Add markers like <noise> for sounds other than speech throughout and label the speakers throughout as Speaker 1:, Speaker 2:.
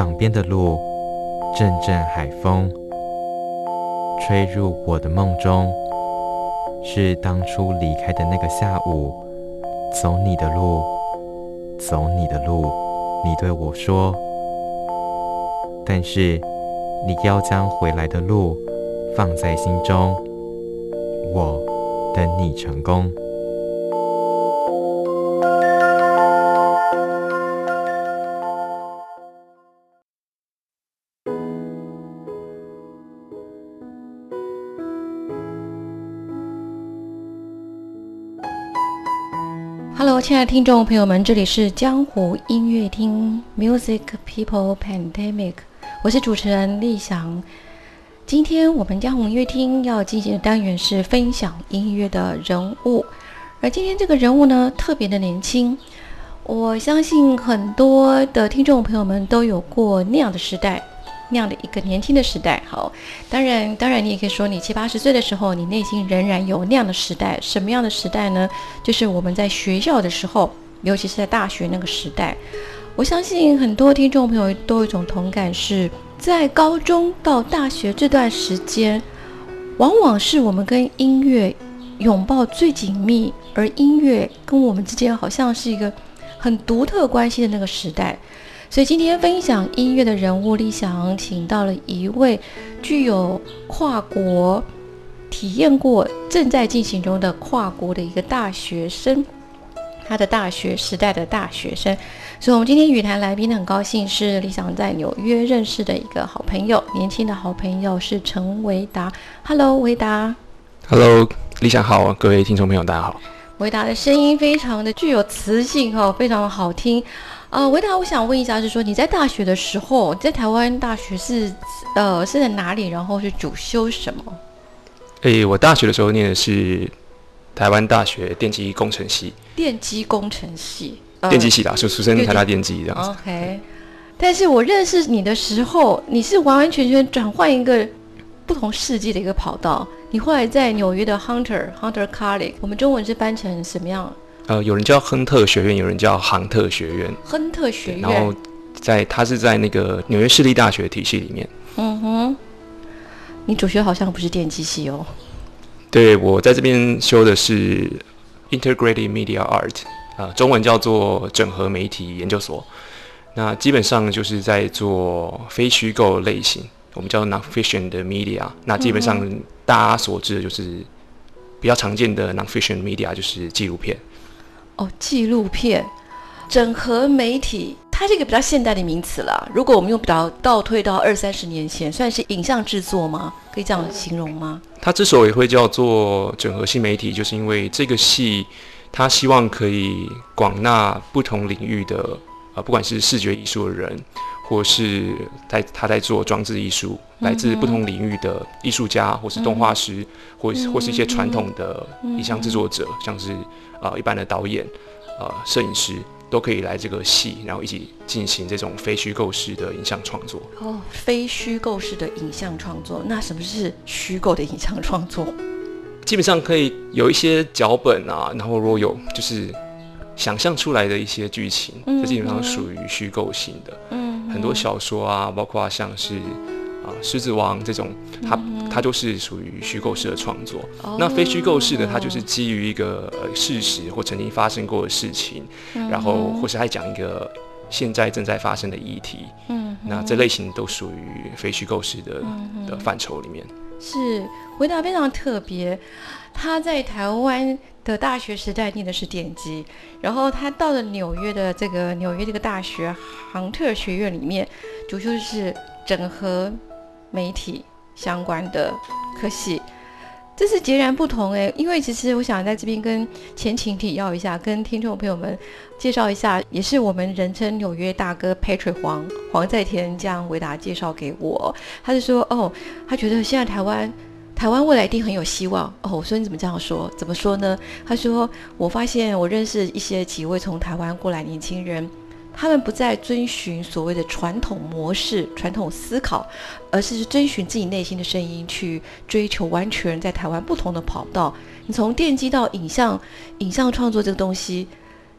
Speaker 1: 港边的路，阵阵海风吹入我的梦中，是当初离开的那个下午，走你的路，走你的路，你对我说。但是你要将回来的路放在心中，我等你成功。
Speaker 2: 亲爱的听众朋友们，这里是江湖音乐厅 Music People Pandemic，我是主持人立翔。今天我们江湖音乐厅要进行的单元是分享音乐的人物，而今天这个人物呢，特别的年轻。我相信很多的听众朋友们都有过那样的时代。那样的一个年轻的时代，好，当然，当然，你也可以说，你七八十岁的时候，你内心仍然有那样的时代。什么样的时代呢？就是我们在学校的时候，尤其是在大学那个时代。我相信很多听众朋友都有一种同感，是在高中到大学这段时间，往往是我们跟音乐拥抱最紧密，而音乐跟我们之间好像是一个很独特关系的那个时代。所以今天分享音乐的人物，理想请到了一位具有跨国体验过、正在进行中的跨国的一个大学生，他的大学时代的大学生。所以，我们今天语坛来宾很高兴是李想在纽约认识的一个好朋友，年轻的好朋友是陈维达。Hello，维达。
Speaker 3: Hello，李想好，各位听众朋友大家好。
Speaker 2: 维达的声音非常的具有磁性哦，非常的好听。呃，维达，我想问一下，是说你在大学的时候，在台湾大学是，呃，是在哪里？然后是主修什么？
Speaker 3: 诶，我大学的时候念的是台湾大学电机工程系。
Speaker 2: 电机工程系，
Speaker 3: 电机系的，就出生台大电机这样子。
Speaker 2: OK。但是我认识你的时候，你是完完全全转换一个不同世纪的一个跑道。你后来在纽约的 Hunter Hunter College，我们中文是翻成什么样？
Speaker 3: 呃，有人叫亨特学院，有人叫杭特学院。
Speaker 2: 亨特学院，
Speaker 3: 然后在他是在那个纽约市立大学体系里面。
Speaker 2: 嗯哼，你主修好像不是电机系哦。
Speaker 3: 对，我在这边修的是 Integrated Media Art，啊，中文叫做整合媒体研究所。那基本上就是在做非虚构类型，我们叫 Non-Fiction 的 Media。那基本上大家所知的就是比较常见的 Non-Fiction Media，就是纪录片。
Speaker 2: 哦，纪录片整合媒体，它是一个比较现代的名词了。如果我们用比较倒退到二三十年前，算是影像制作吗？可以这样形容吗？
Speaker 3: 它之所以会叫做整合性媒体，就是因为这个戏，它希望可以广纳不同领域的啊，不管是视觉艺术的人，或是在他在做装置艺术，来自不同领域的艺术家，或是动画师，或或是一些传统的影像制作者，像是。啊，一般的导演、呃，摄影师都可以来这个戏，然后一起进行这种非虚构式的影像创作。
Speaker 2: 哦，非虚构式的影像创作，那什么是虚构的影像创作？
Speaker 3: 基本上可以有一些脚本啊，然后如果有就是想象出来的一些剧情，这基本上属于虚构性的。嗯，很多小说啊，包括像是。啊，狮子王这种，它它就是属于虚构式的创作。那非虚构式的，它就是基于一个呃事实或曾经发生过的事情，然后或是还讲一个现在正在发生的议题。嗯，那这类型都属于非虚构式的的范畴里面。
Speaker 2: 是，回答非常特别。他在台湾的大学时代念的是电机，然后他到了纽约的这个纽约这个大学杭特学院里面，主修是整合。媒体相关的科系，这是截然不同哎，因为其实我想在这边跟前情提要一下，跟听众朋友们介绍一下，也是我们人称纽约大哥 Patrick 黄黄在天将维达介绍给我，他就说哦，他觉得现在台湾台湾未来一定很有希望哦。我说你怎么这样说？怎么说呢？他说我发现我认识一些几位从台湾过来年轻人。他们不再遵循所谓的传统模式、传统思考，而是遵循自己内心的声音去追求完全在台湾不同的跑道。你从电机到影像、影像创作这个东西，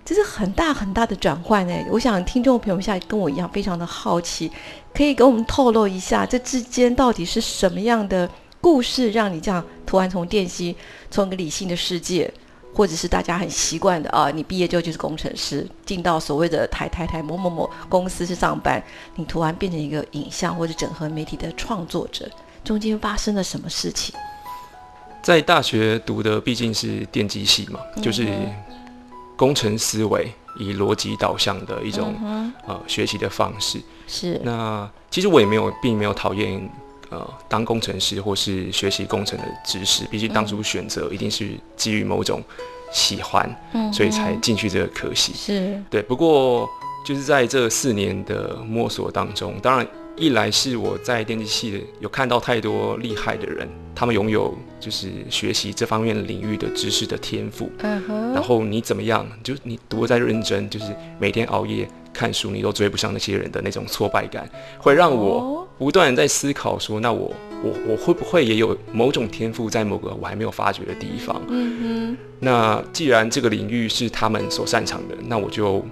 Speaker 2: 这是很大很大的转换诶。我想听众朋友们现在跟我一样非常的好奇，可以给我们透露一下这之间到底是什么样的故事，让你这样突然从电机从一个理性的世界。或者是大家很习惯的啊，你毕业之后就是工程师，进到所谓的台台台某某某公司去上班，你突然变成一个影像或者整合媒体的创作者，中间发生了什么事情？
Speaker 3: 在大学读的毕竟是电机系嘛，就是工程思维，以逻辑导向的一种呃学习的方式。
Speaker 2: 是。
Speaker 3: 那其实我也没有，并没有讨厌。呃，当工程师或是学习工程的知识，毕竟当初选择一定是基于某种喜欢，嗯，所以才进去这个科系。
Speaker 2: 是
Speaker 3: 对，不过就是在这四年的摸索当中，当然一来是我在电机系有看到太多厉害的人，他们拥有就是学习这方面领域的知识的天赋，嗯哼，然后你怎么样，就你读在认真，就是每天熬夜。看书你都追不上那些人的那种挫败感，会让我不断在思考说，那我我我会不会也有某种天赋在某个我还没有发掘的地方？嗯哼。那既然这个领域是他们所擅长的，那我就。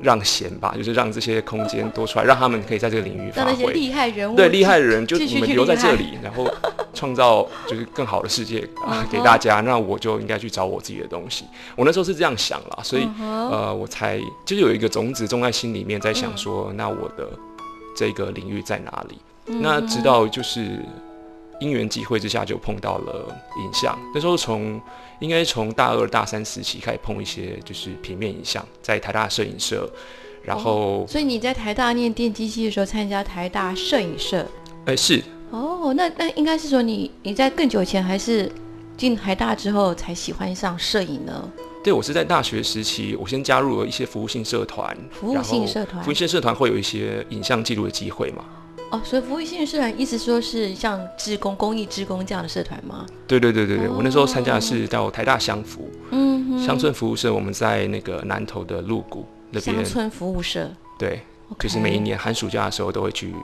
Speaker 3: 让贤吧，就是让这些空间多出来，让他们可以在这个领域发挥。
Speaker 2: 厉害人物，
Speaker 3: 对厉害的人，就你们留在这里，然后创造就是更好的世界 <laughs> 啊，给大家。那我就应该去找我自己的东西。我那时候是这样想了，所以呃，我才就是有一个种子种在心里面，在想说，那我的这个领域在哪里？那直到就是。因缘际会之下就碰到了影像，那时候从应该从大二大三时期开始碰一些就是平面影像，在台大摄影社，然后
Speaker 2: 所以你在台大念电机系的时候参加台大摄影社，
Speaker 3: 哎是
Speaker 2: 哦，那那应该是说你你在更久前还是进台大之后才喜欢上摄影呢？
Speaker 3: 对，我是在大学时期，我先加入了一些服务性社团，
Speaker 2: 服务性社团，
Speaker 3: 服务性社团会有一些影像记录的机会嘛。
Speaker 2: 哦，所以服务性社团意思说是像志工、公益志工这样的社团吗？
Speaker 3: 对对对对对，我那时候参加的是叫台大乡服，嗯，乡村服务社，我们在那个南投的鹿谷那边。
Speaker 2: 乡村服务社。
Speaker 3: 对，就是每一年寒暑假的时候都会去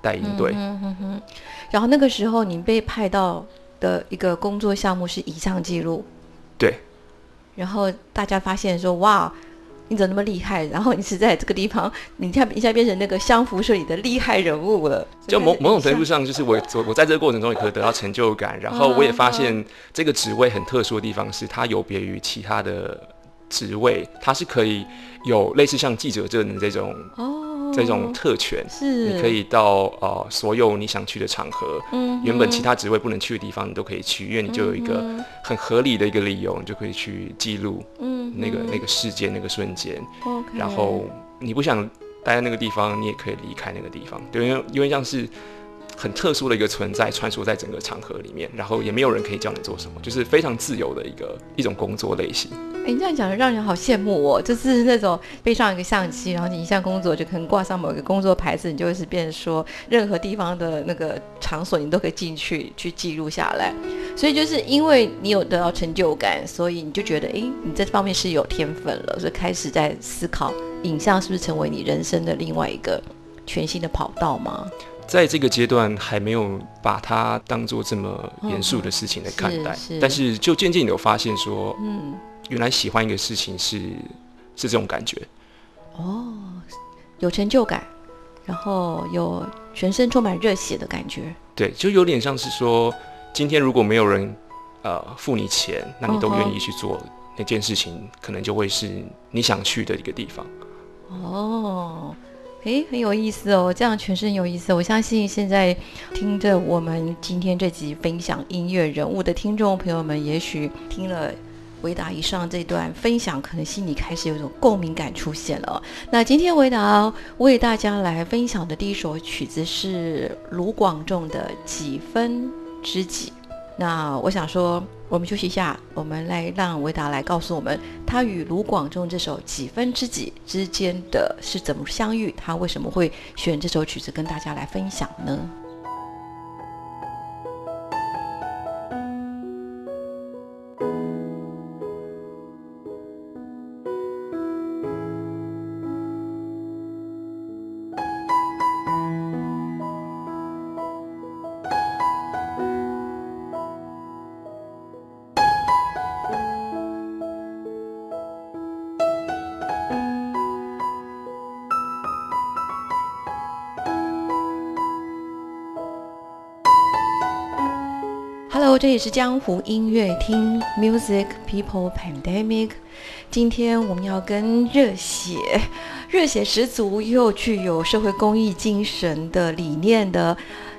Speaker 3: 带营队。嗯哼
Speaker 2: 哼。然后那个时候你被派到的一个工作项目是影像记录。
Speaker 3: 对。
Speaker 2: 然后大家发现说，哇。你怎么那么厉害？然后你是在这个地方，你一下一下变成那个相符社里的厉害人物了。
Speaker 3: 就某某种程度上，就是我我我在这个过程中也可以得到成就感。然后我也发现这个职位很特殊的地方是，它有别于其他的职位，它是可以有类似像记者证的这种哦。这种特权
Speaker 2: 是，
Speaker 3: 你可以到呃所有你想去的场合，嗯，原本其他职位不能去的地方，你都可以去，因为你就有一个很合理的一个理由，你就可以去记录，嗯，那个那个事件那个瞬间。然后你不想待在那个地方，你也可以离开那个地方，对，因为因为像是。很特殊的一个存在，穿梭在整个场合里面，然后也没有人可以叫你做什么，就是非常自由的一个一种工作类型。
Speaker 2: 哎，你这样讲的让人好羡慕哦，就是那种背上一个相机，然后你一项工作就可能挂上某一个工作牌子，你就会是变成说任何地方的那个场所，你都可以进去去记录下来。所以就是因为你有得到成就感，所以你就觉得，哎，你这方面是有天分了，所以开始在思考影像是不是成为你人生的另外一个全新的跑道吗？
Speaker 3: 在这个阶段还没有把它当做这么严肃的事情来看待，但是就渐渐有发现说，嗯，原来喜欢一个事情是是这种感觉，
Speaker 2: 哦，有成就感，然后有全身充满热血的感觉，
Speaker 3: 对，就有点像是说，今天如果没有人呃付你钱，那你都愿意去做那件事情，可能就会是你想去的一个地方，
Speaker 2: 哦。诶，很有意思哦，这样全是很有意思。我相信现在听着我们今天这集分享音乐人物的听众朋友们，也许听了维达以上这段分享，可能心里开始有一种共鸣感出现了。那今天维达为大家来分享的第一首曲子是卢广仲的《几分知己》。那我想说，我们休息一下，我们来让维达来告诉我们，他与卢广仲这首《几分之几》之间的是怎么相遇，他为什么会选这首曲子跟大家来分享呢？？Hello，这里是江湖音乐厅 Music People Pandemic。今天我们要跟热血、热血十足又具有社会公益精神的理念的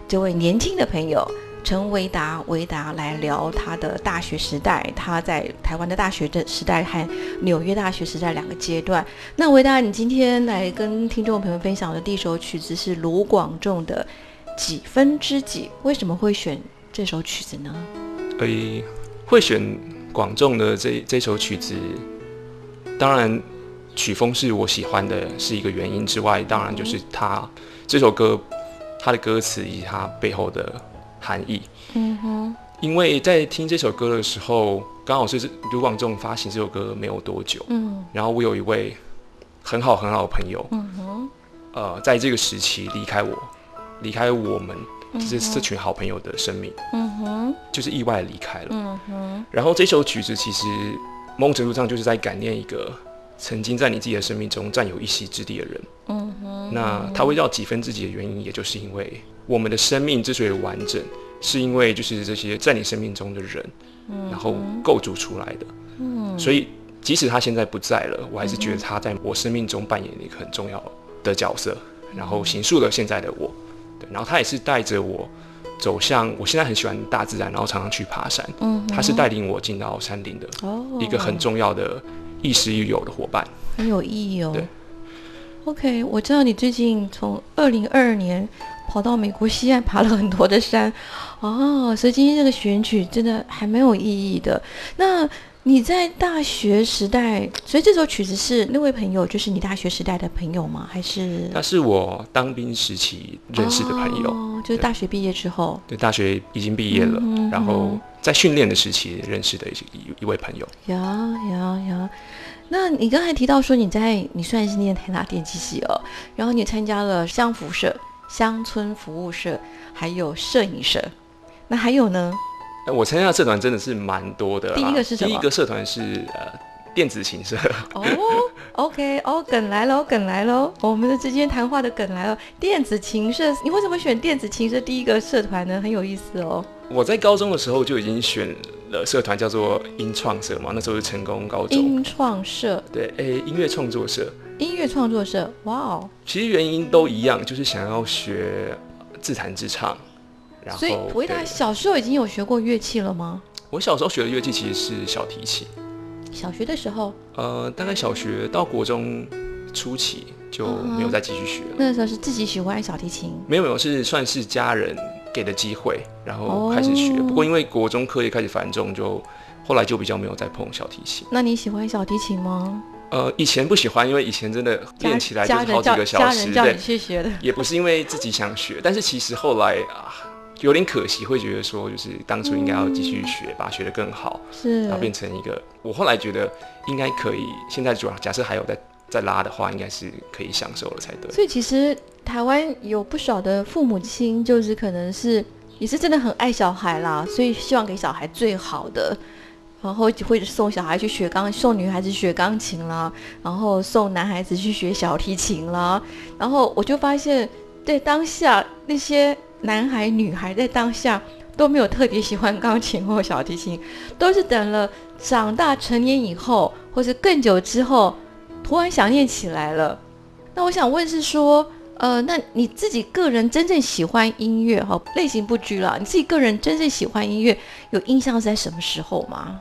Speaker 2: 这位年轻的朋友陈维达，维达来聊他的大学时代，他在台湾的大学的时代和纽约大学时代两个阶段。那维达，你今天来跟听众朋友分享的第一首曲子是卢广仲的《几分之几》，为什么会选？这首曲子呢？
Speaker 3: 诶，会选广仲的这这首曲子，当然曲风是我喜欢的，是一个原因之外，当然就是他这首歌他的歌词以及他背后的含义。嗯哼，因为在听这首歌的时候，刚好是卢广仲发行这首歌没有多久。嗯，然后我有一位很好很好的朋友，嗯哼，呃，在这个时期离开我，离开我们。就是这群好朋友的生命，嗯哼，就是意外离开了，嗯哼。然后这首曲子其实某种程度上就是在感念一个曾经在你自己的生命中占有一席之地的人，嗯哼。那他会要几分自己的原因，也就是因为我们的生命之所以完整，是因为就是这些在你生命中的人，嗯然后构筑出来的，嗯。所以即使他现在不在了，我还是觉得他在我生命中扮演了一个很重要的角色，然后形塑了现在的我。然后他也是带着我走向，我现在很喜欢大自然，然后常常去爬山。嗯，他是带领我进到山林的一个很重要的亦师亦友的伙伴，
Speaker 2: 很有意义哦。
Speaker 3: 对
Speaker 2: ，OK，我知道你最近从二零二二年跑到美国西岸爬了很多的山，哦，所以今天这个选曲真的还蛮有意义的。那。你在大学时代，所以这首曲子是那位朋友，就是你大学时代的朋友吗？还是？
Speaker 3: 他是我当兵时期认识的朋友，
Speaker 2: 就是大学毕业之后。
Speaker 3: 对，大学已经毕业了，然后在训练的时期认识的一一一位朋友。
Speaker 2: 有有有，那你刚才提到说你在你虽然是念台大电机系哦，然后你参加了乡服社、乡村服务社，还有摄影社，那还有呢？
Speaker 3: 我参加的社团真的是蛮多的。
Speaker 2: 第一个是什
Speaker 3: 么？第一个社团是呃电子琴社。
Speaker 2: 哦，OK，哦，梗来喽，梗来喽，我们的之间谈话的梗来了。电子琴社，你为什么选电子琴社第一个社团呢？很有意思哦。
Speaker 3: 我在高中的时候就已经选了社团，叫做音创社嘛，那时候是成功高中。
Speaker 2: 音创社。
Speaker 3: 对，诶，音乐创作社。
Speaker 2: 音乐创作社，哇哦。
Speaker 3: 其实原因都一样，就是想要学自弹自唱。
Speaker 2: 所以维达小时候已经有学过乐器了吗？
Speaker 3: 我小时候学的乐器其实是小提琴。
Speaker 2: 小学的时候？
Speaker 3: 呃，大概小学到国中初期就没有再继续学了。
Speaker 2: 那时候是自己喜欢小提琴？
Speaker 3: 没有没有，是算是家人给的机会，然后开始学。不过因为国中课业开始繁重，就后来就比较没有再碰小提琴。
Speaker 2: 那你喜欢小提琴吗？
Speaker 3: 呃，以前不喜欢，因为以前真的练起来就是好几个小时，
Speaker 2: 对，去学的。
Speaker 3: 也不是因为自己想学，但是其实后来啊。有点可惜，会觉得说，就是当初应该要继续学，把学得更好，
Speaker 2: 是，
Speaker 3: 然后变成一个。我后来觉得应该可以，现在主要假设还有在在拉的话，应该是可以享受了才对。
Speaker 2: 所以其实台湾有不少的父母亲，就是可能是也是真的很爱小孩啦，所以希望给小孩最好的，然后会送小孩去学钢，送女孩子学钢琴啦，然后送男孩子去学小提琴啦，然后我就发现，对当下那些。男孩、女孩在当下都没有特别喜欢钢琴或小提琴，都是等了长大成年以后，或是更久之后，突然想念起来了。那我想问是说，呃，那你自己个人真正喜欢音乐哈，类型不拘了，你自己个人真正喜欢音乐，有印象是在什么时候吗？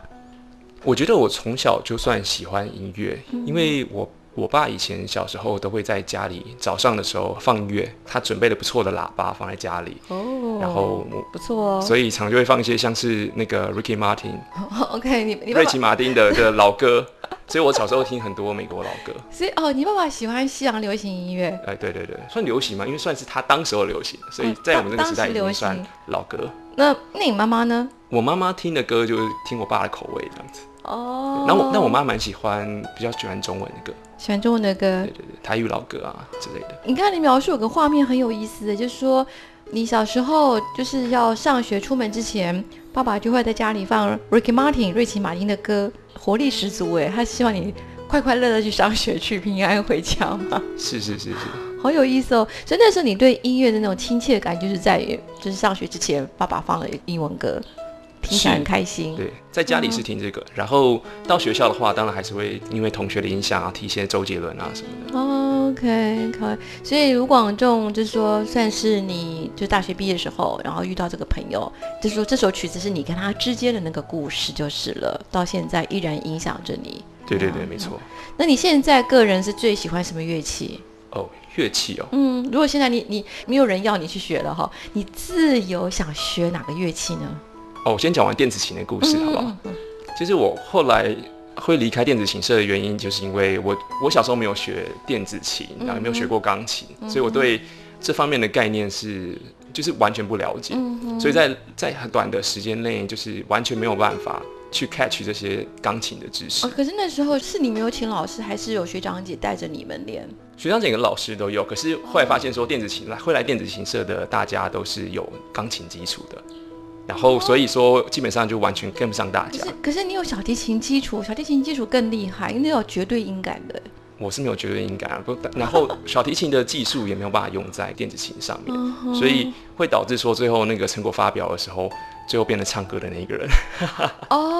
Speaker 3: 我觉得我从小就算喜欢音乐，因为我我爸以前小时候都会在家里早上的时候放音乐，他准备了不错的喇叭放在家里，
Speaker 2: 哦，
Speaker 3: 然后
Speaker 2: 不错哦。
Speaker 3: 所以常就会放一些像是那个 Ricky Martin、<laughs>
Speaker 2: OK，你你
Speaker 3: 瑞奇马丁的的老歌，<laughs> 所以我小时候听很多美国老歌。
Speaker 2: 所以哦，你爸爸喜欢西洋流行音乐，
Speaker 3: 哎，对对对，算流行嘛，因为算是他当时候流行，所以
Speaker 2: 嗯
Speaker 3: 在我们那个时代已经算老歌。
Speaker 2: 那那你妈妈呢？
Speaker 3: 我妈妈听的歌就是听我爸的口味这样子。
Speaker 2: 哦，
Speaker 3: 那我那我妈蛮喜欢，比较喜欢中文的歌，
Speaker 2: 喜欢中文的歌
Speaker 3: 对。对对，台语老歌啊之类的。
Speaker 2: 你看你描述有个画面很有意思的，就是说你小时候就是要上学出门之前，爸爸就会在家里放 Ricky Martin 瑞奇马丁的歌，活力十足哎，他希望你快快乐乐去上学去，平安回家嘛，
Speaker 3: 是是是是，
Speaker 2: 好有意思哦。所以那时候你对音乐的那种亲切感，就是在于就是上学之前爸爸放了英文歌，听起来很开心。
Speaker 3: 对，在家里是听这个，然后到学校的话，当然还是会因为同学的影响啊，听一些周杰伦啊什么的。
Speaker 2: OK，可以所以卢广仲就是说，算是你就大学毕业的时候，然后遇到这个朋友，就是说这首曲子是你跟他之间的那个故事就是了，到现在依然影响着你。
Speaker 3: 对对对，没错。
Speaker 2: 那你现在个人是最喜欢什么乐器？
Speaker 3: 哦，乐器哦，
Speaker 2: 嗯，如果现在你你没有人要你去学了哈，你自由想学哪个乐器呢？
Speaker 3: 哦，我先讲完电子琴的故事好不好？
Speaker 2: 嗯嗯
Speaker 3: 其实我后来会离开电子琴社的原因，就是因为我我小时候没有学电子琴，然后也没有学过钢琴，所以我对这方面的概念是就是完全不了解，所以在在很短的时间内，就是完全没有办法去 catch 这些钢琴的知识
Speaker 2: 哦，。可是那时候是你没有请老师，还是有学长姐带着你们练？
Speaker 3: 学长姐跟老师都有，可是后来发现说电子琴来会来电子琴社的大家都是有钢琴基础的，然后所以说基本上就完全跟不上大家
Speaker 2: 可是。可是你有小提琴基础，小提琴基础更厉害，因为有绝对音感的。
Speaker 3: 我是没有绝对音感啊，不，然后小提琴的技术也没有办法用在电子琴上面，所以会导致说最后那个成果发表的时候，最后变成唱歌的那一个人。<laughs>
Speaker 2: 哦，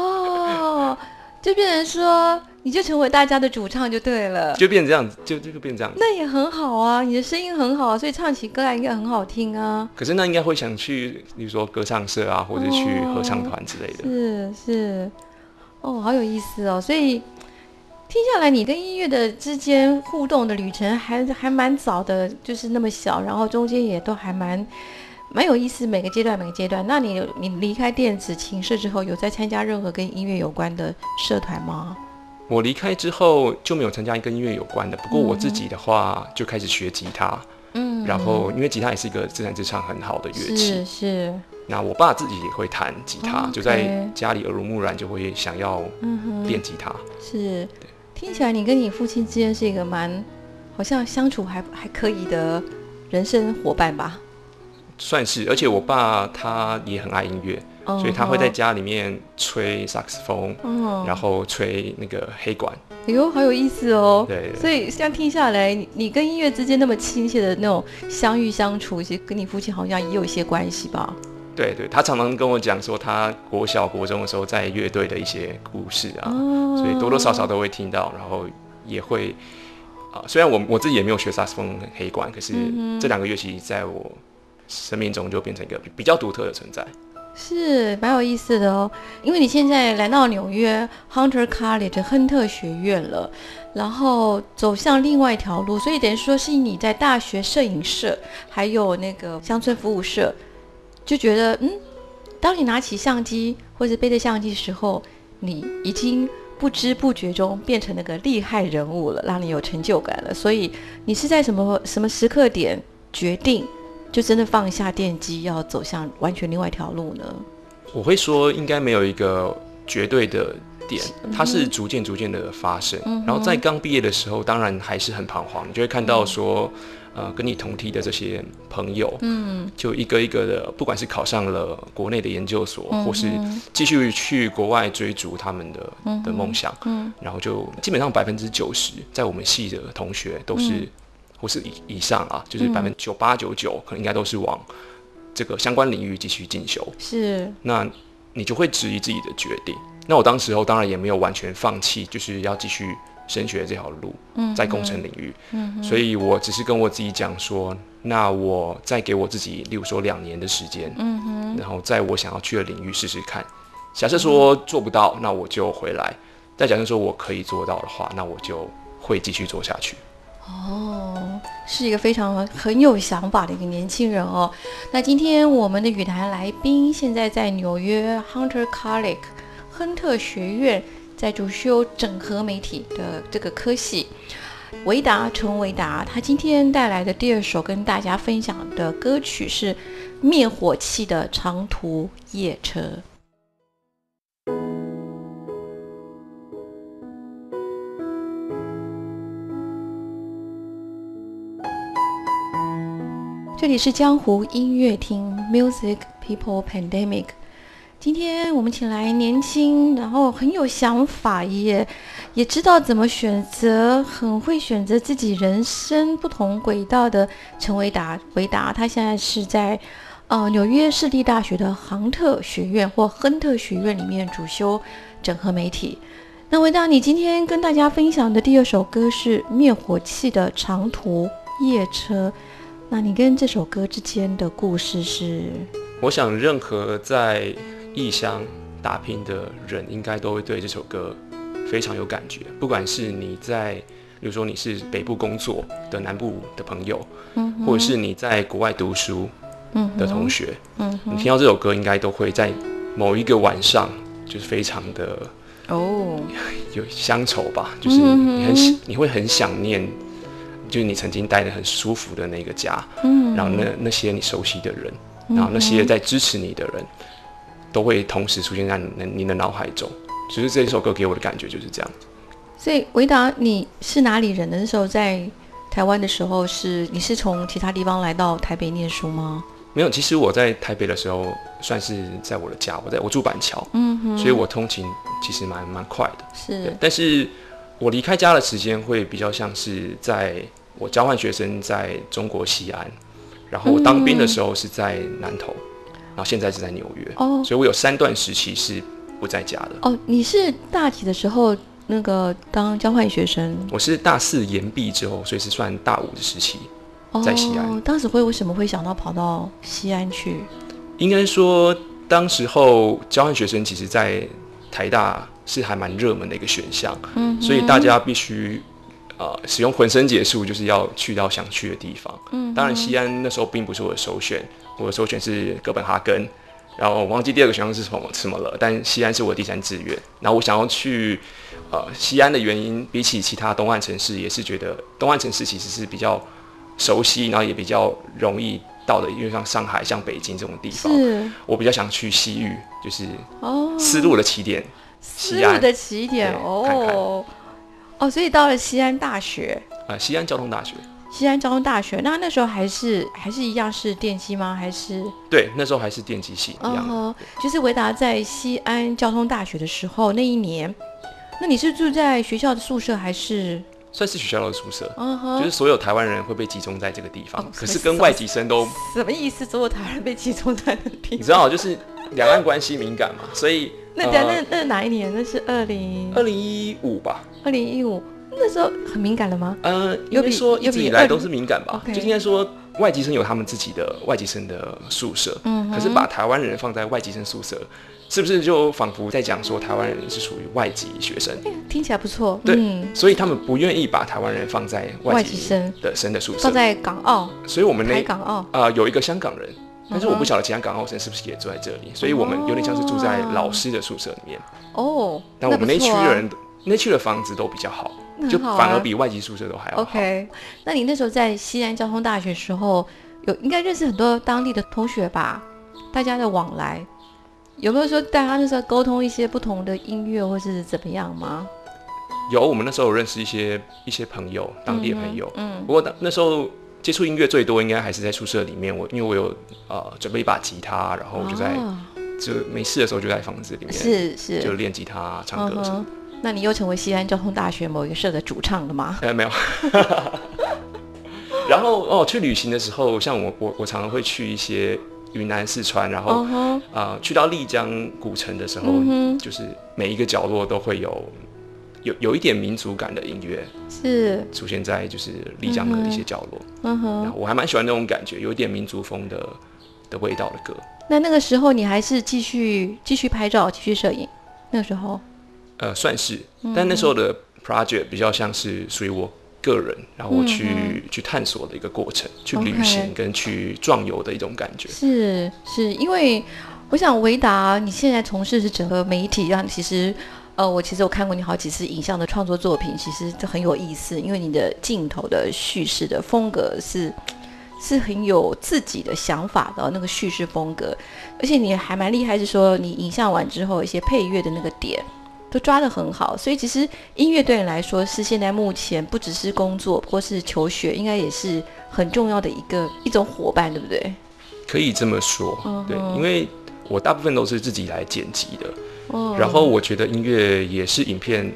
Speaker 2: 就变成说你就成为大家的主唱就对了。
Speaker 3: 就变成这样子，就就就变成这样子。
Speaker 2: 那也很好啊，你的声音很好，所以唱起歌来应该很好听啊。
Speaker 3: 可是那应该会想去，比如说歌唱社啊，或者去合唱团之类的。
Speaker 2: 是是，哦，好有意思哦。所以听下来，你跟音乐的之间互动的旅程还还蛮早的，就是那么小，然后中间也都还蛮蛮有意思，每个阶段每个阶段。那你你离开电子琴社之后，有在参加任何跟音乐有关的社团吗？
Speaker 3: 我离开之后就没有参加跟音乐有关的，不过我自己的话就开始学吉他，
Speaker 2: 嗯，
Speaker 3: 然后因为吉他也是一个自弹自唱很好的乐器
Speaker 2: 是，是，
Speaker 3: 那我爸自己也会弹吉他，就在家里耳濡目染就会想要练吉他。
Speaker 2: 是，听起来你跟你父亲之间是一个蛮好像相处还还可以的人生伙伴吧？
Speaker 3: 算是，而且我爸他也很爱音乐，
Speaker 2: 哦
Speaker 3: 所以他会在家里面吹萨克斯风，
Speaker 2: 哦，
Speaker 3: 然后吹那个黑管。
Speaker 2: 哎呦，好有意思哦。
Speaker 3: 对对
Speaker 2: 所以这样听下来，你你跟音乐之间那么亲切的那种相遇相处，其实跟你父亲好像也有一些关系吧？
Speaker 3: 对对，他常常跟我讲说他国小国中的时候在乐队的一些故事啊，
Speaker 2: 哦
Speaker 3: 所以多多少少都会听到，然后也会啊、虽然我我自己也没有学萨克斯风、黑管，可是
Speaker 2: 嗯
Speaker 3: 这两个乐器在我生命中就变成一个比较独特的存在。
Speaker 2: 是蛮有意思的哦，因为你现在来到纽约 Hunter College 亨特学院了，然后走向另外一条路，所以等于说是你在大学摄影社还有那个乡村服务社，就觉得嗯，当你拿起相机或者背着相机的时候，你已经不知不觉中变成那个厉害人物了，让你有成就感了。所以你是在什么什么时刻点决定？就真的放下电机，要走向完全另外一条路呢？
Speaker 3: 我会说应该没有一个绝对的点，它是逐渐逐渐的发生。然后在刚毕业的时候，当然还是很彷徨，你就会看到说，呃，跟你同梯的这些朋友，嗯，就一个一个的，不管是考上了国内的研究所，或是继续去国外追逐他们的的梦想，嗯，然后就基本上百分之九十在我们系的同学都是。或是以以上啊，就是百分之九八九九，可能应该都是往这个相关领域继续进修。
Speaker 2: 是，
Speaker 3: 那你就会质疑自己的决定。那我当时候当然也没有完全放弃，就是要继续升学这条路，嗯在工程领域。嗯所以我只是跟我自己讲说，那我再给我自己，例如说两年的时间，嗯然后在我想要去的领域试试看。假设说做不到，那我就回来；再假设说我可以做到的话，那我就会继续做下去。
Speaker 2: 哦，是一个非常很有想法的一个年轻人哦。那今天我们的语坛来宾现在在纽约 Hunter College 亨特学院在主修整合媒体的这个科系。维达陈维达，他今天带来的第二首跟大家分享的歌曲是灭火器的长途夜车。这里是江湖音乐厅 Music People Pandemic。今天我们请来年轻，然后很有想法，也也知道怎么选择，很会选择自己人生不同轨道的陈维达。维达他现在是在呃纽约市立大学的杭特学院或亨特学院里面主修整合媒体。那维达，你今天跟大家分享的第二首歌是灭火器的长途夜车。那你跟这首歌之间的故事是？
Speaker 3: 我想，任何在异乡打拼的人，应该都会对这首歌非常有感觉。不管是你在，比如说你是北部工作的南部的朋友，嗯，或者是你在国外读书，嗯，的同学，嗯，你听到这首歌，应该都会在某一个晚上，就是非常的哦，有乡愁吧，就是你很你会很想念。就是你曾经待的很舒服的那个家，嗯，然后那那些你熟悉的人，然后那些在支持你的人，都会同时出现在你你的脑海中。其实这一首歌给我的感觉就是这样。
Speaker 2: 所以维达，你是哪里人的？那时候在台湾的时候，是你是从其他地方来到台北念书吗？
Speaker 3: 没有，其实我在台北的时候，算是在我的家，我在我住板桥，嗯哼，所以我通勤其实蛮蛮快的。
Speaker 2: 是，
Speaker 3: 但是我离开家的时间会比较像是在。我交换学生在中国西安，然后我当兵的时候是在南投，然后现在是在纽约，哦，所以我有三段时期是不在家的。
Speaker 2: 哦，你是大几的时候那个当交换学生？
Speaker 3: 我是大四延毕之后，所以是算大五的时期，在西安。
Speaker 2: 当时会为什么会想到跑到西安去？
Speaker 3: 应该说，当时候交换学生其实，在台大是还蛮热门的一个选项，嗯，所以大家必须。呃，使用浑身解数就是要去到想去的地方。嗯，当然西安那时候并不是我的首选，我的首选是哥本哈根，然后我忘记第二个选项是什么什么了。但西安是我的第三志愿。然后我想要去呃西安的原因，比起其他东岸城市，也是觉得东岸城市其实是比较熟悉，然后也比较容易到的，因为像上海、像北京这种地方，我比较想去西域，就是哦丝路的起点，
Speaker 2: 丝路的起点哦。哦，所以到了西安大学，
Speaker 3: 呃，西安交通大学，
Speaker 2: 西安交通大学，那那时候还是还是一样是电机吗？还是
Speaker 3: 对，那时候还是电机系一样。
Speaker 2: 就是维达在西安交通大学的时候，那一年，那你是住在学校的宿舍还是？
Speaker 3: 算是学校的宿舍，就是所有台湾人会被集中在这个地方，可是跟外籍生都
Speaker 2: 什么意思？所有台湾人被集中在那地方？
Speaker 3: 你知道，就是两岸关系敏感嘛，所以。
Speaker 2: 那那那那哪一年？那是二零
Speaker 3: 二零一五吧。
Speaker 2: 二零一五那时候很敏感了吗？
Speaker 3: 呃，有比说一直以来都是敏感吧。就应该说外籍生有他们自己的外籍生的宿舍，嗯，可是把台湾人放在外籍生宿舍，是不是就仿佛在讲说台湾人是属于外籍学生？
Speaker 2: 听起来不错。
Speaker 3: 对，所以他们不愿意把台湾人放在外籍生的生的宿舍，
Speaker 2: 放在港澳。
Speaker 3: 所以我们那
Speaker 2: 港澳
Speaker 3: 啊有一个香港人。但是我不晓得其他港澳生是不是也住在这里，所以我们有点像是住在老师的宿舍里面。哦，但我们那区的人，那区的房子都比较好，就反而比外籍宿舍都还要好。
Speaker 2: OK，那你那时候在西安交通大学时候，有应该认识很多当地的同学吧？大家的往来有没有说大家那时候沟通一些不同的音乐或是怎么样吗？
Speaker 3: 有，我们那时候有认识一些一些朋友，当地的朋友。嗯，不过当那时候。接触音乐最多应该还是在宿舍里面。我因为我有呃准备一把吉他，然后我就在就没事的时候就在房子里面
Speaker 2: 是是
Speaker 3: 就练吉他唱歌什么。
Speaker 2: 那你又成为西安交通大学某一个社的主唱了吗？<laughs>
Speaker 3: 呃没有。<laughs> 然后哦去旅行的时候，像我我我常常会去一些云南四川，然后啊去到丽江古城的时候，就是每一个角落都会有。有有一点民族感的音乐
Speaker 2: 是。
Speaker 3: 出现在就是丽江的一些角落，嗯哼，我还蛮喜欢那种感觉，有一点民族风的的味道的歌。
Speaker 2: 那那个时候你还是继续继续拍照，继续摄影？那个时候，
Speaker 3: 呃，算是，但那时候的 project 比较像是属于我个人，然后我去、去探索的一个过程，去旅行跟去壮游的一种感觉。
Speaker 2: 是是，因为我想维达你现在从事是整个媒体，让其实。呃，我其实我看过你好几次影像的创作作品，其实这很有意思，因为你的镜头的叙事的风格是是很有自己的想法的那个叙事风格，而且你还蛮厉害，是说你影像完之后一些配乐的那个点都抓得很好，所以其实音乐对你来说是现在目前不只是工作或是求学，应该也是很重要的一个一种伙伴，对不对？
Speaker 3: 可以这么说，对，因为我大部分都是自己来剪辑的，
Speaker 2: 哦。
Speaker 3: 然后我觉得音乐也是影片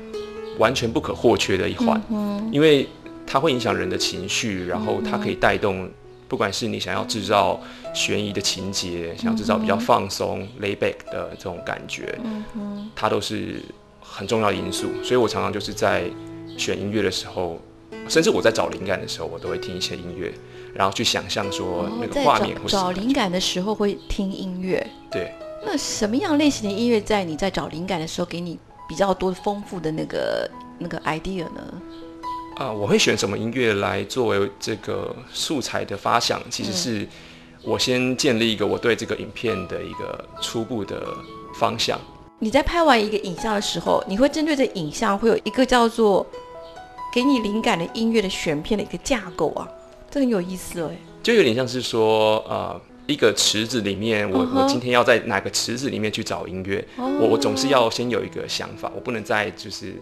Speaker 3: 完全不可或缺的一环，
Speaker 2: 嗯
Speaker 3: 因为它会影响人的情绪，然后它可以带动，不管是你想要制造悬疑的情节，想要制造比较放松、lay back 的这种感觉，
Speaker 2: 嗯
Speaker 3: 它都是很重要的因素。所以我常常就是在选音乐的时候，甚至我在找灵感的时候，我都会听一些音乐，然后去想象说那个画面
Speaker 2: 找
Speaker 3: 或是什么感觉。
Speaker 2: 找灵感的时候会听音乐，
Speaker 3: 对。
Speaker 2: 那什么样类型的音乐在你在找灵感的时候给你比较多丰富的那个那个 idea 呢？
Speaker 3: 啊、我会选什么音乐来作为这个素材的发想？其实是我先建立一个我对这个影片的一个初步的方向。
Speaker 2: 你在拍完一个影像的时候，你会针对这影像会有一个叫做给你灵感的音乐的选片的一个架构啊，这很有意思哎。
Speaker 3: 就有点像是说，呃，一个池子里面，我、我今天要在哪个池子里面去找音乐，
Speaker 2: 哦
Speaker 3: 我我总是要先有一个想法，我不能在就是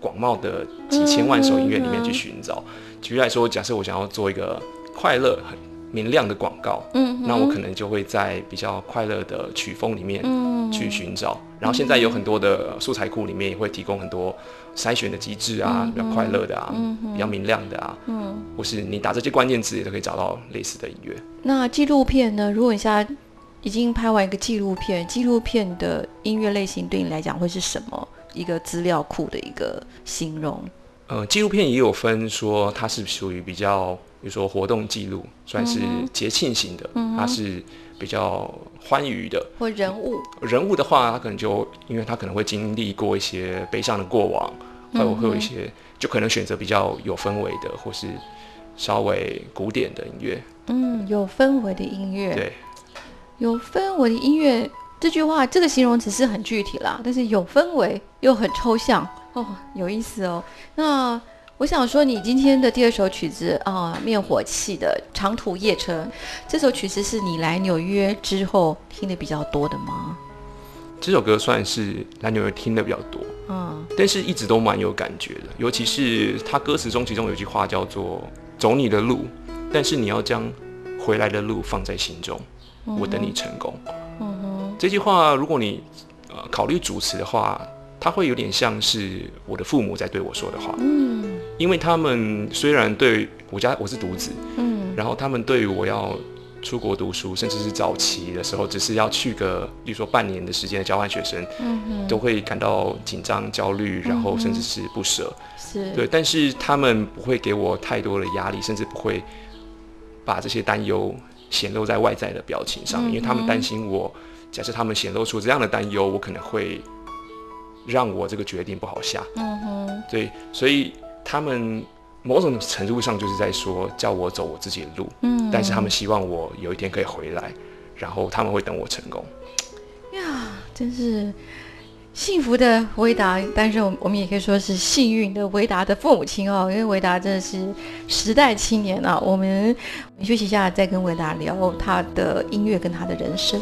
Speaker 3: 广袤的几千万首音乐里面去寻找。举例来说，假设我想要做一个快乐、很明亮的广告，
Speaker 2: 嗯哼
Speaker 3: 那我可能就会在比较快乐的曲风里面
Speaker 2: 嗯
Speaker 3: 去寻找。然后现在有很多的素材库里面也会提供很多筛选的机制啊，比较快乐的啊，比较明亮的啊，
Speaker 2: 嗯，
Speaker 3: 或是你打这些关键字也都可以找到类似的音乐。
Speaker 2: 那纪录片呢？如果你现在已经拍完一个纪录片，纪录片的音乐类型对你来讲会是什么？一个资料库的一个形容。
Speaker 3: 呃，纪录片也有分说它是属于比较，比如说活动记录，算是节庆型的，它是比较欢愉的。
Speaker 2: 或人物，
Speaker 3: 人物的话，他可能就因为他可能会经历过一些悲伤的过往，还有会有一些，就可能选择比较有氛围的，或是稍微古典的音乐。
Speaker 2: 嗯，有氛围的音乐，
Speaker 3: 对，
Speaker 2: 有氛围的音乐这句话，这个形容词是很具体啦，但是有氛围又很抽象哦，有意思哦。那我想说，你今天的第二首曲子啊，灭火器的《长途夜车》这首曲子是你来纽约之后听的比较多的吗？
Speaker 3: 这首歌算是来纽约听的比较多，
Speaker 2: 嗯
Speaker 3: 但是一直都蛮有感觉的。尤其是他歌词中，其中有一句话叫做“走你的路，但是你要将回来的路放在心中，我等你成功。
Speaker 2: 嗯哼，
Speaker 3: 这句话，如果你呃考虑主词的话，它会有点像是我的父母在对我说的话，
Speaker 2: 嗯
Speaker 3: 因为他们虽然对我家我是独子，
Speaker 2: 嗯。
Speaker 3: 然后他们对于我要出国读书，甚至是早期的时候，只是要去个，比如说半年的时间的交换学生，
Speaker 2: 嗯哼，
Speaker 3: 都会感到紧张、焦虑，然后甚至是不舍。
Speaker 2: 是，
Speaker 3: 对，但是他们不会给我太多的压力，甚至不会把这些担忧显露在外在的表情上，因为他们担心我，假设他们显露出这样的担忧，我可能会让我这个决定不好下。
Speaker 2: 嗯哼，
Speaker 3: 对，所以他们某种程度上就是在说叫我走我自己的路，
Speaker 2: 嗯，
Speaker 3: 但是他们希望我有一天可以回来，然后他们会等我成功。
Speaker 2: 呀，真是幸福的维达，但是我们我们也可以说是幸运的维达的父母亲哦，因为维达真的是时代青年啊。我们我们休息一下，再跟维达聊他的音乐跟他的人生。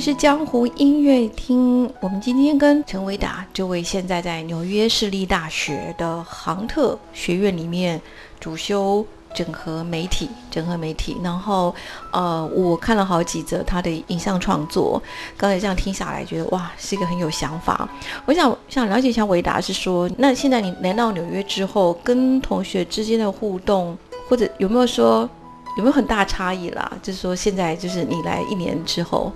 Speaker 2: 是江湖音乐厅，我们今天跟陈维达这位现在在纽约市立大学的杭特学院里面主修整合媒体，整合媒体。然后，呃，我看了好几则他的影像创作，刚才这样听下来，觉得哇，是一个很有想法。我想想了解一下，维达是说，那现在你来到纽约之后，跟同学之间的互动，或者有没有说有没有很大差异啦？就是说，现在就是你来一年之后。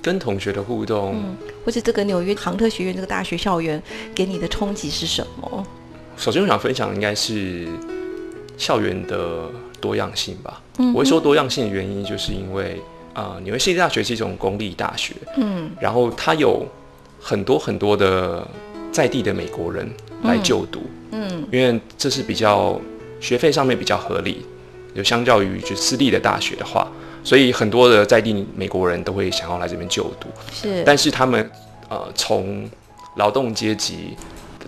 Speaker 3: 跟同学的互动，嗯，
Speaker 2: 或者这个纽约航特学院这个大学校园给你的冲击是什么？
Speaker 3: 首先我想分享应该是校园的多样性吧。嗯，我会说多样性的原因，就是因为啊，纽约市立大学是一种公立大学，嗯，然后它有很多很多的在地的美国人来就读，嗯，因为这是比较学费上面比较合理，就相较于就私立的大学的话。所以很多的在地美国人都会想要来这边就读，
Speaker 2: 是。
Speaker 3: 但是他们呃从劳动阶级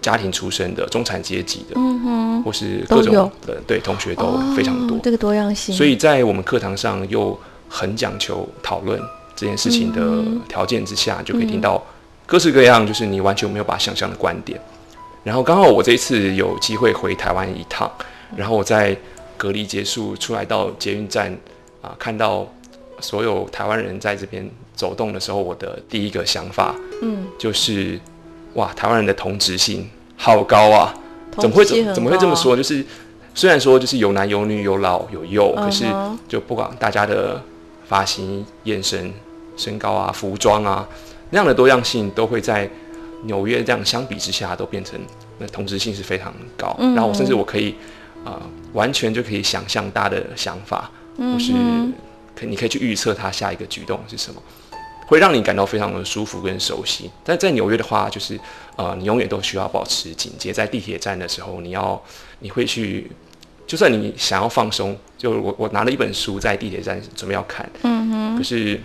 Speaker 3: 家庭出身的中产阶级的，嗯哼，或是各种的对同学都非常多，
Speaker 2: 这个多样性。
Speaker 3: 所以在我们课堂上又很讲求讨论这件事情的条件之下，就可以听到各式各样就是你完全没有办法想象的观点。然后刚好我这一次有机会回台湾一趟，然后我在隔离结束出来到捷运站。啊，看到所有台湾人在这边走动的时候，我的第一个想法，嗯，就是哇，台湾人的同质性好高啊！怎么会怎怎么会这么说？就是虽然说就是有男有女有老有幼，可是就不管大家的发型、眼神、身高啊、服装啊那样的多样性，都会在纽约这样相比之下都变成那同质性是非常高。然后甚至我可以啊，完全就可以想象大家的想法。或是可你可以去预测他下一个举动是什么，会让你感到非常的舒服跟熟悉。但在纽约的话，就是呃，你永远都需要保持警戒。在地铁站的时候，你要你会去，就算你想要放松，就我我拿了一本书在地铁站准备要看，嗯哼，可是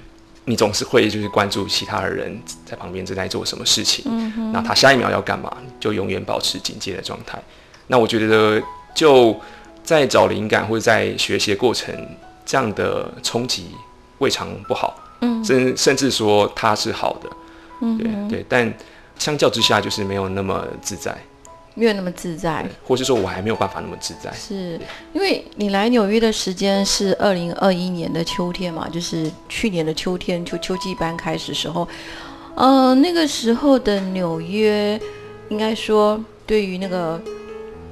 Speaker 3: 你总是会就是关注其他的人在旁边正在做什么事情，嗯哼，那他下一秒要干嘛，就永远保持警戒的状态。那我觉得就。在找灵感或者在学习的过程，这样的冲击未尝不好，嗯，甚甚至说它是好的，嗯，对对，但相较之下就是没有那么自在，
Speaker 2: 没有那么自在，
Speaker 3: 或是说我还没有办法那么自在，
Speaker 2: 是因为你来纽约的时间是二零二一年的秋天嘛，就是去年的秋天，就秋季班开始时候，呃，那个时候的纽约，应该说对于那个。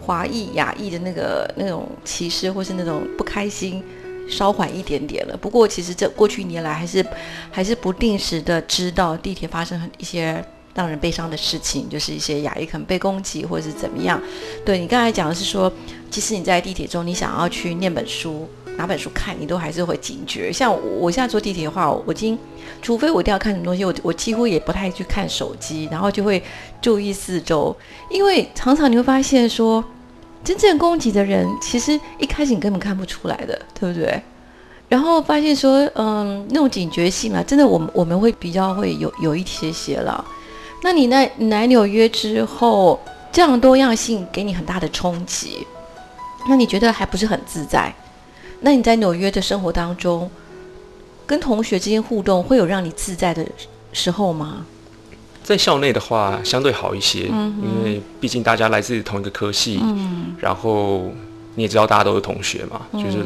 Speaker 2: 华裔、亚裔的那个那种歧视，或是那种不开心，稍缓一点点了。不过，其实这过去一年来，还是还是不定时的知道地铁发生一些让人悲伤的事情，就是一些亚裔可能被攻击，或者是怎么样。对你刚才讲的是说，其实你在地铁中，你想要去念本书、拿本书看，你都还是会警觉。像我我现在坐地铁的话，我已经除非我一定要看什么东西，我我几乎也不太去看手机，然后就会注意四周，因为常常你会发现说。真正攻击的人，其实一开始你根本看不出来的，对不对？然后发现说，嗯，那种警觉性啊，真的，我们我们会比较会有有一些些了。那你来来纽约之后，这样多样性给你很大的冲击，那你觉得还不是很自在？那你在纽约的生活当中，跟同学之间互动，会有让你自在的时候吗？
Speaker 3: 在校内的话，相对好一些，因为毕竟大家来自同一个科系，然后你也知道大家都是同学嘛，就是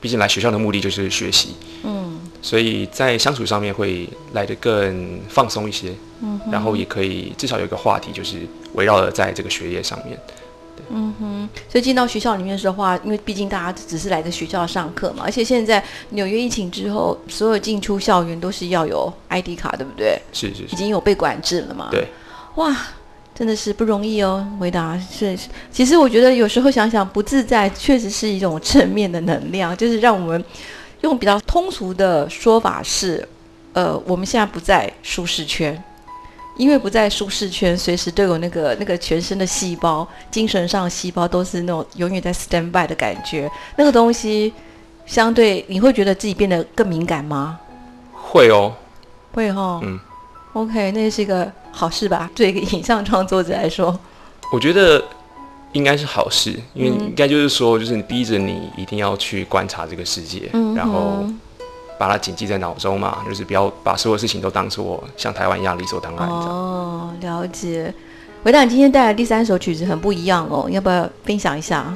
Speaker 3: 毕竟来学校的目的就是学习，嗯，所以在相处上面会来得更放松一些，嗯，然后也可以至少有一个话题，就是围绕着在这个学业上面。
Speaker 2: 嗯哼，所以进到学校里面的话，因为毕竟大家只是来在学校上课嘛，而且现在纽约疫情之后，所有进出校园都是要有 ID 卡，对不对？
Speaker 3: 是是，
Speaker 2: 已经有被管制了嘛？
Speaker 3: 对。
Speaker 2: 哇，真的是不容易哦。回答是，其实我觉得有时候想想不自在，确实是一种正面的能量，就是让我们用比较通俗的说法是，呃，我们现在不在舒适圈。因为不在舒适圈，随时都有那个那个全身的细胞、精神上的细胞都是那种永远在 stand by 的感觉。那个东西相对你会觉得自己变得更敏感吗？
Speaker 3: 会哦，
Speaker 2: 会哈。嗯，OK，那是一个好事吧？对一个影像创作者来说，
Speaker 3: 我觉得应该是好事，因为应该就是说，就是你逼着你一定要去观察这个世界，然后。把它谨记在脑中嘛，就是不要把所有事情都当做像台湾一样理所当然。
Speaker 2: 哦，了解。维达，你今天带来第三首曲子很不一样哦，要不要分享一下？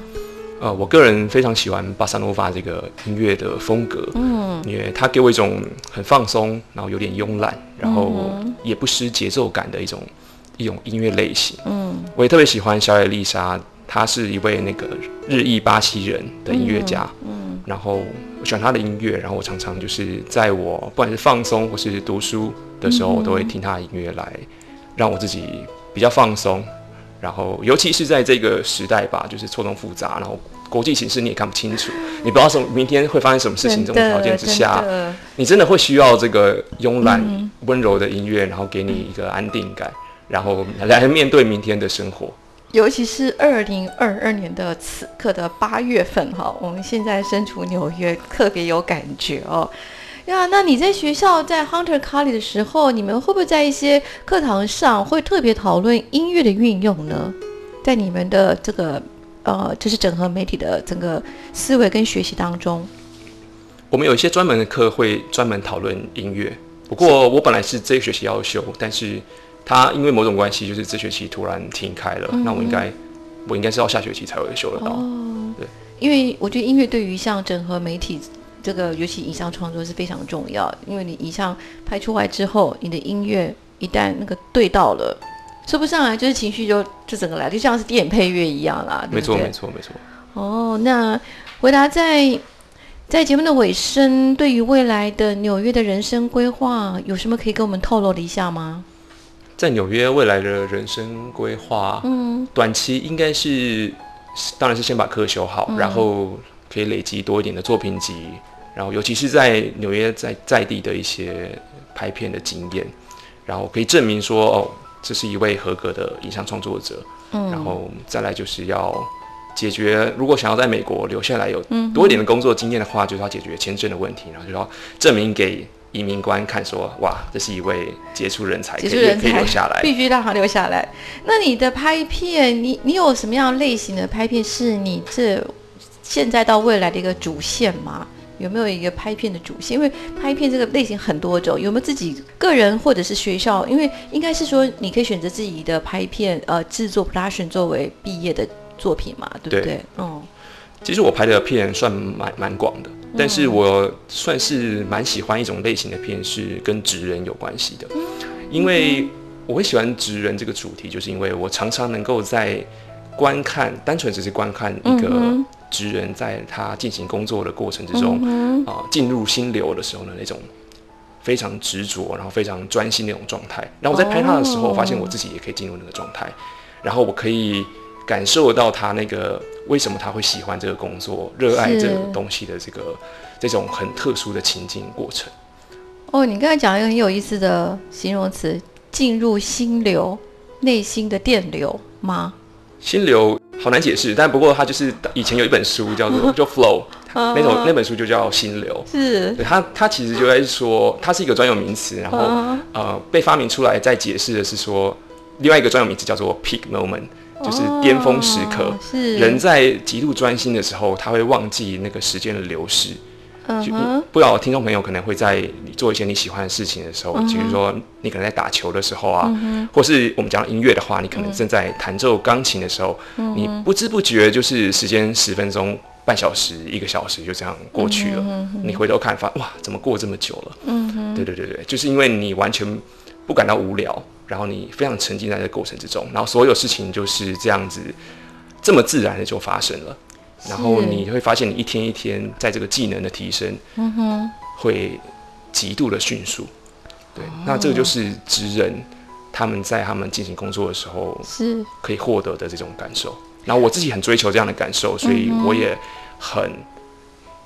Speaker 3: 呃，我个人非常喜欢巴萨诺瓦这个音乐的风格，嗯，因为它给我一种很放松，然后有点慵懒，然后也不失节奏感的一种一种音乐类型。嗯，我也特别喜欢小野丽莎，她是一位那个日裔巴西人的音乐家。嗯，然后我喜欢他的音乐，然后我常常就是在我不管是放松或是读书的时候，我都会听他的音乐来让我自己比较放松。然后，尤其是在这个时代吧，就是错综复杂，然后国际形势你也看不清楚，你不知道什么明天会发生什么事情，这种条件之下，你真的会需要这个慵懒、温柔的音乐，然后给你一个安定感，然后来面对明天的生活。
Speaker 2: 尤其是二零二二年的此刻的八月份，哈，我们现在身处纽约，特别有感觉哦。呀，那你在学校在 Hunter College 的时候，你们会不会在一些课堂上会特别讨论音乐的运用呢？在你们的这个呃，就是整合媒体的整个思维跟学习当中，
Speaker 3: 我们有一些专门的课会专门讨论音乐。不过我本来是这个学期要修，但是他因为某种关系，就是这学期突然停开了。那我应该我应该是要下学期才会修得到。哦，对，
Speaker 2: 因为我觉得音乐对于像整合媒体。这个尤其影像创作是非常重要，因为你影像拍出来之后，你的音乐一旦那个对到了，说不上来就是情绪就就整个来，就像是电影配乐一样啦，
Speaker 3: 没错没错没错。
Speaker 2: 哦，那回答在在节目的尾声，对于未来的纽约的人生规划，有什么可以跟我们透露一下吗？
Speaker 3: 在纽约未来的人生规划，嗯，短期应该是，当然是先把课修好，然后。可以累积多一点的作品集，然后尤其是在纽约在在地的一些拍片的经验，然后可以证明说哦，这是一位合格的影像创作者。嗯，然后再来就是要解决，如果想要在美国留下来有多一点的工作经验的话，就是要解决签证的问题，然后就要证明给移民官看说，哇，这是一位杰出人才，
Speaker 2: 杰出人才
Speaker 3: 留下来，
Speaker 2: 必须让他留下来。那你的拍片，你你有什么样类型的拍片是你这？现在到未来的一个主线吗？有没有一个拍片的主线？因为拍片这个类型很多种，有没有自己个人或者是学校？因为应该是说你可以选择自己的拍片呃制作 production 作为毕业的作品嘛，对不对？
Speaker 3: 嗯，其实我拍的片算蛮蛮广的，但是我算是蛮喜欢一种类型的片是跟职人有关系的，因为我会喜欢职人这个主题，就是因为我常常能够在观看，单纯只是观看一个。职人在他进行工作的过程之中，啊，进入心流的时候呢，那种非常执着，然后非常专心那种状态。然后我在拍他的时候，发现我自己也可以进入那个状态，然后我可以感受到他那个为什么他会喜欢这个工作、热爱这个东西的这个这种很特殊的情境过程。
Speaker 2: 哦，你刚才讲一个很有意思的形容词，进入心流，内心的电流吗？
Speaker 3: 心流。好难解释，但不过它就是以前有一本书叫做 <laughs> 就 Flow，那种那本书就叫心流。
Speaker 2: 是，
Speaker 3: 对它它其实就在说，它是一个专有名词，然后呃被发明出来在解释的是说，另外一个专有名词叫做 Peak Moment，就是巅峰时刻。
Speaker 2: 是，
Speaker 3: 人在极度专心的时候，他会忘记那个时间的流逝。嗯，不少听众朋友可能会在你做一些你喜欢的事情的时候，比如说你可能在打球的时候啊，或是我们讲音乐的话，你可能正在弹奏钢琴的时候，你不知不觉就是时间十分钟、半小时、一个小时就这样过去了。你回头看，发哇，怎么过这么久了？嗯对对对对，就是因为你完全不感到无聊，然后你非常沉浸在这个过程之中，然后所有事情就是这样子这么自然的就发生了。然后你会发现，你一天一天在这个技能的提升，嗯哼，会极度的迅速。对，那这个就是职人他们在他们进行工作的时候
Speaker 2: 是
Speaker 3: 可以获得的这种感受。然后我自己很追求这样的感受，所以我也很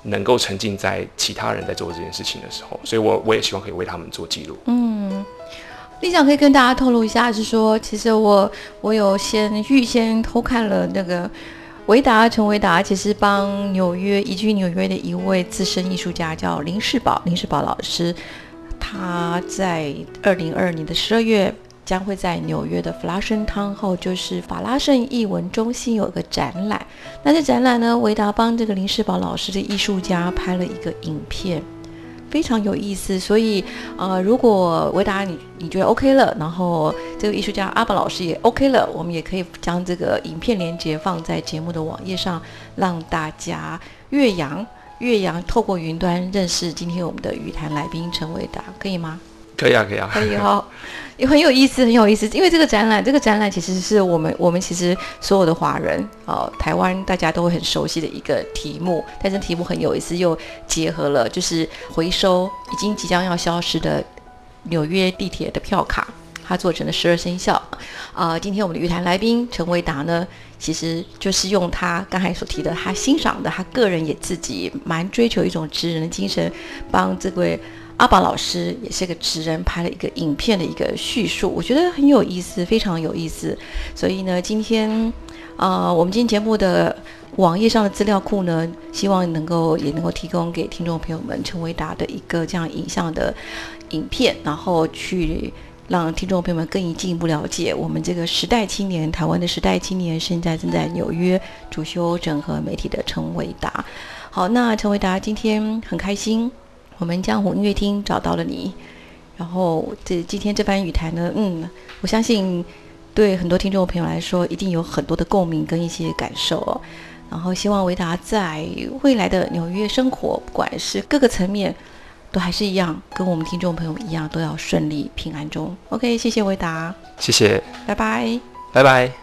Speaker 3: 能够沉浸在其他人在做这件事情的时候，所以我我也希望可以为他们做记录。
Speaker 2: 嗯，立想可以跟大家透露一下，是说其实我我有先预先偷看了那个。维达陈维达其实帮纽约移居纽约的一位资深艺术家叫林世宝，林世宝老师，他在二零二二年的十二月将会在纽约的弗拉盛汤后，就是法拉盛艺文中心有一个展览。那这展览呢，维达帮这个林世宝老师的艺术家拍了一个影片，非常有意思。所以，呃，如果维达你你觉得 OK 了，然后这个艺术家阿宝老师也 OK 了，我们也可以将这个影片连接放在节目的网页上，让大家岳阳岳阳透过云端认识今天我们的语坛来宾陈维达，可以吗？
Speaker 3: 可以啊，可以啊，
Speaker 2: 可以哦，也很有意思，很有意思。因为这个展览，这个展览其实是我们我们其实所有的华人哦，台湾大家都会很熟悉的一个题目，但是题目很有意思，又结合了就是回收已经即将要消失的纽约地铁的票卡，它做成了十二生肖。啊，今天我们的语坛来宾陈维达呢，其实就是用他刚才所提的，他欣赏的，他个人也自己蛮追求一种职人的精神，帮这位。阿宝老师也是个职人，拍了一个影片的一个叙述，我觉得很有意思，非常有意思。所以呢，今天，呃，我们今天节目的网页上的资料库呢，希望能够也能够提供给听众朋友们陈维达的一个这样影像的影片，然后去让听众朋友们更进一步了解我们这个时代青年，台湾的时代青年，现在正在纽约主修整合媒体的陈维达。好，那陈维达今天很开心。我们江湖音乐厅找到了你，然后这今天这番语谈呢，嗯，我相信对很多听众朋友来说，一定有很多的共鸣跟一些感受哦。然后希望维达在未来的纽约生活，不管是各个层面，都还是一样，跟我们听众朋友一样，都要顺利平安中。OK，谢谢维达，
Speaker 3: 谢谢，
Speaker 2: 拜拜，
Speaker 3: 拜拜。